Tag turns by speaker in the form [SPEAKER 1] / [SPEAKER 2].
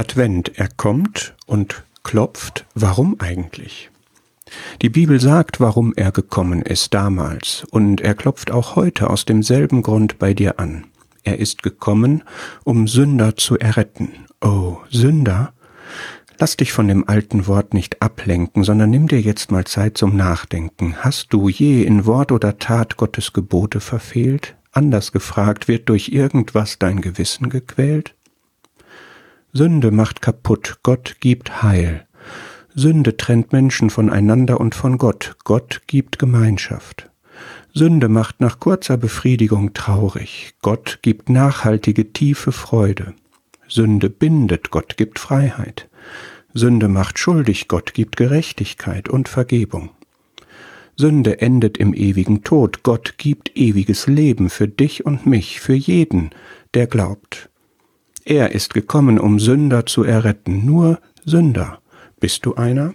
[SPEAKER 1] Advent, er kommt und klopft, warum eigentlich? Die Bibel sagt, warum er gekommen ist damals, und er klopft auch heute aus demselben Grund bei dir an. Er ist gekommen, um Sünder zu erretten. Oh, Sünder? Lass dich von dem alten Wort nicht ablenken, sondern nimm dir jetzt mal Zeit zum Nachdenken. Hast du je in Wort oder Tat Gottes Gebote verfehlt? Anders gefragt, wird durch irgendwas dein Gewissen gequält? Sünde macht kaputt, Gott gibt Heil. Sünde trennt Menschen voneinander und von Gott, Gott gibt Gemeinschaft. Sünde macht nach kurzer Befriedigung traurig, Gott gibt nachhaltige tiefe Freude. Sünde bindet, Gott gibt Freiheit. Sünde macht schuldig, Gott gibt Gerechtigkeit und Vergebung. Sünde endet im ewigen Tod, Gott gibt ewiges Leben für dich und mich, für jeden, der glaubt. Er ist gekommen, um Sünder zu erretten, nur Sünder. Bist du einer?